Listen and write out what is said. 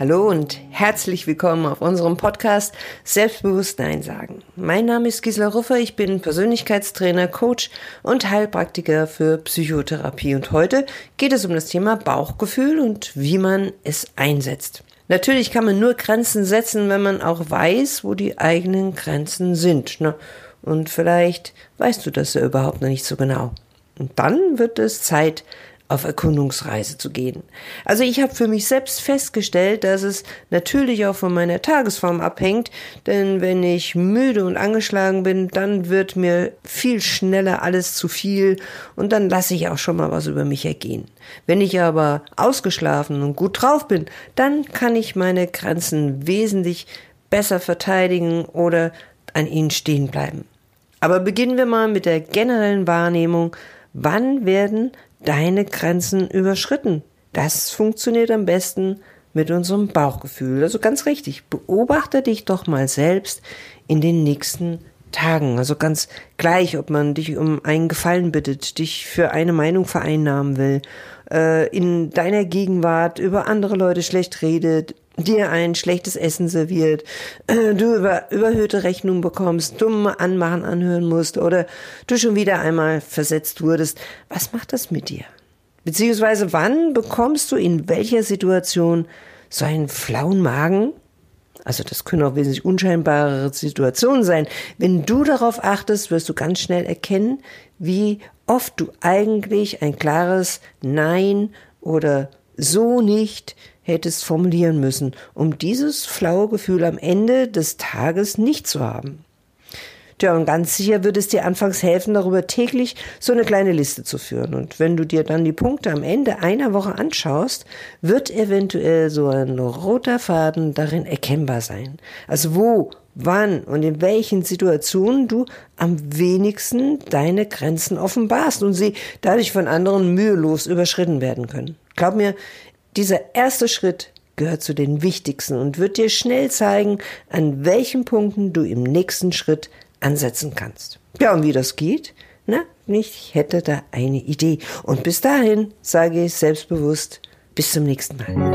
Hallo und herzlich willkommen auf unserem Podcast Selbstbewusst Nein sagen. Mein Name ist Gisela Ruffer, ich bin Persönlichkeitstrainer, Coach und Heilpraktiker für Psychotherapie und heute geht es um das Thema Bauchgefühl und wie man es einsetzt. Natürlich kann man nur Grenzen setzen, wenn man auch weiß, wo die eigenen Grenzen sind. Ne? Und vielleicht weißt du das ja überhaupt noch nicht so genau. Und dann wird es Zeit, auf Erkundungsreise zu gehen. Also ich habe für mich selbst festgestellt, dass es natürlich auch von meiner Tagesform abhängt, denn wenn ich müde und angeschlagen bin, dann wird mir viel schneller alles zu viel und dann lasse ich auch schon mal was über mich ergehen. Wenn ich aber ausgeschlafen und gut drauf bin, dann kann ich meine Grenzen wesentlich besser verteidigen oder an ihnen stehen bleiben. Aber beginnen wir mal mit der generellen Wahrnehmung, wann werden deine Grenzen überschritten. Das funktioniert am besten mit unserem Bauchgefühl. Also ganz richtig, beobachte dich doch mal selbst in den nächsten Tagen. Also ganz gleich, ob man dich um einen Gefallen bittet, dich für eine Meinung vereinnahmen will, äh, in deiner Gegenwart über andere Leute schlecht redet, dir ein schlechtes Essen serviert, äh, du über überhöhte Rechnungen bekommst, dumme Anmachen anhören musst oder du schon wieder einmal versetzt wurdest. Was macht das mit dir? Beziehungsweise wann bekommst du in welcher Situation so einen flauen Magen? Also das können auch wesentlich unscheinbarere Situationen sein. Wenn du darauf achtest, wirst du ganz schnell erkennen, wie oft du eigentlich ein klares Nein oder so nicht hättest formulieren müssen, um dieses flaue Gefühl am Ende des Tages nicht zu haben. Tja, und ganz sicher wird es dir anfangs helfen, darüber täglich so eine kleine Liste zu führen. Und wenn du dir dann die Punkte am Ende einer Woche anschaust, wird eventuell so ein roter Faden darin erkennbar sein. Also wo, wann und in welchen Situationen du am wenigsten deine Grenzen offenbarst und sie dadurch von anderen mühelos überschritten werden können. Glaub mir, dieser erste Schritt gehört zu den wichtigsten und wird dir schnell zeigen, an welchen Punkten du im nächsten Schritt ansetzen kannst. Ja, und wie das geht? Na, ich hätte da eine Idee. Und bis dahin sage ich selbstbewusst, bis zum nächsten Mal.